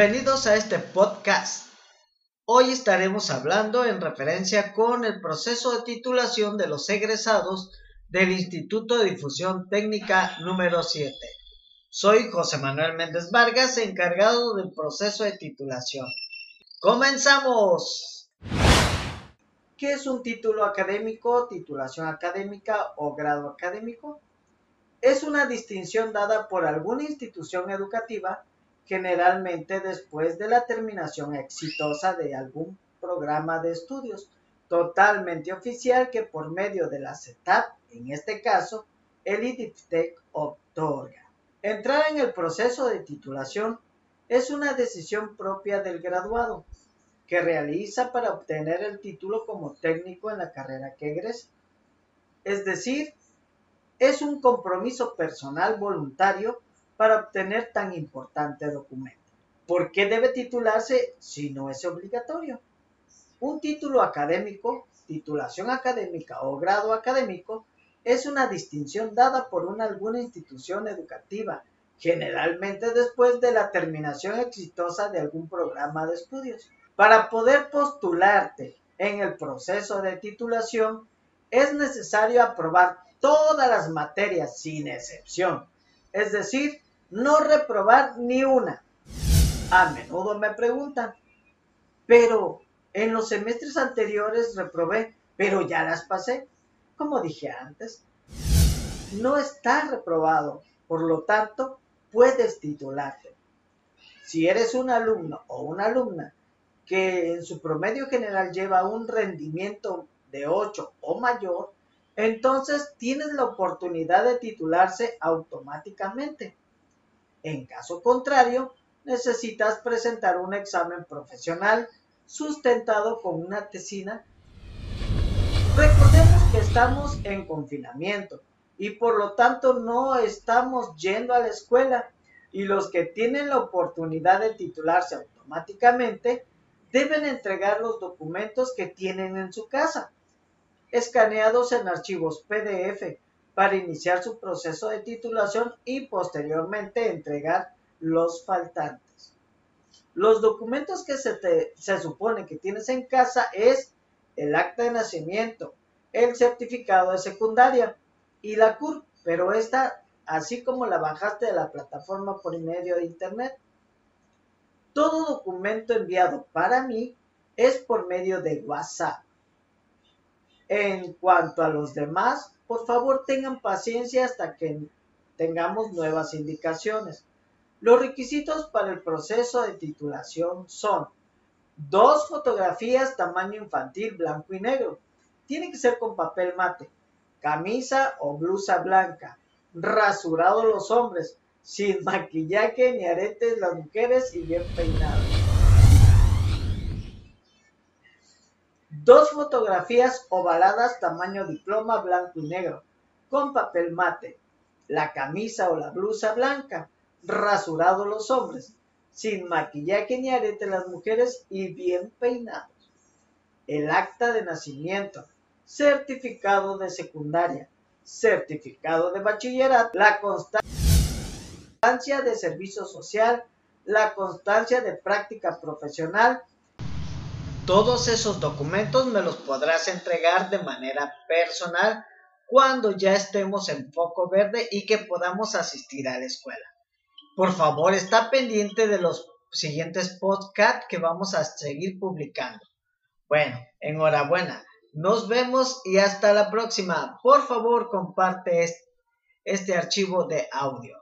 Bienvenidos a este podcast. Hoy estaremos hablando en referencia con el proceso de titulación de los egresados del Instituto de Difusión Técnica número 7. Soy José Manuel Méndez Vargas, encargado del proceso de titulación. ¡Comenzamos! ¿Qué es un título académico, titulación académica o grado académico? Es una distinción dada por alguna institución educativa generalmente después de la terminación exitosa de algún programa de estudios totalmente oficial que por medio de la CETAP, en este caso, el IDIFTEC otorga. Entrar en el proceso de titulación es una decisión propia del graduado que realiza para obtener el título como técnico en la carrera que egresa. Es decir, es un compromiso personal voluntario para obtener tan importante documento. ¿Por qué debe titularse si no es obligatorio? Un título académico, titulación académica o grado académico es una distinción dada por una alguna institución educativa, generalmente después de la terminación exitosa de algún programa de estudios. Para poder postularte en el proceso de titulación, es necesario aprobar todas las materias sin excepción, es decir, no reprobar ni una. A menudo me preguntan, pero en los semestres anteriores reprobé, pero ya las pasé como dije antes, no está reprobado, por lo tanto, puedes titularte. Si eres un alumno o una alumna que en su promedio general lleva un rendimiento de 8 o mayor, entonces tienes la oportunidad de titularse automáticamente. En caso contrario, necesitas presentar un examen profesional sustentado con una tesina. Recordemos que estamos en confinamiento y por lo tanto no estamos yendo a la escuela y los que tienen la oportunidad de titularse automáticamente deben entregar los documentos que tienen en su casa, escaneados en archivos PDF para iniciar su proceso de titulación y posteriormente entregar los faltantes. Los documentos que se, te, se supone que tienes en casa es el acta de nacimiento, el certificado de secundaria y la CUR, pero esta, así como la bajaste de la plataforma por medio de internet. Todo documento enviado para mí es por medio de WhatsApp. En cuanto a los demás, por favor tengan paciencia hasta que tengamos nuevas indicaciones. Los requisitos para el proceso de titulación son dos fotografías tamaño infantil blanco y negro, tiene que ser con papel mate, camisa o blusa blanca, rasurado los hombres, sin maquillaje ni aretes las mujeres y bien peinados. Dos fotografías ovaladas tamaño diploma blanco y negro, con papel mate, la camisa o la blusa blanca, rasurado los hombres, sin maquillaje ni aretes las mujeres y bien peinados. El acta de nacimiento, certificado de secundaria, certificado de bachillerato, la constancia de servicio social, la constancia de práctica profesional. Todos esos documentos me los podrás entregar de manera personal cuando ya estemos en foco verde y que podamos asistir a la escuela. Por favor, está pendiente de los siguientes podcasts que vamos a seguir publicando. Bueno, enhorabuena. Nos vemos y hasta la próxima. Por favor, comparte este, archivo de audio.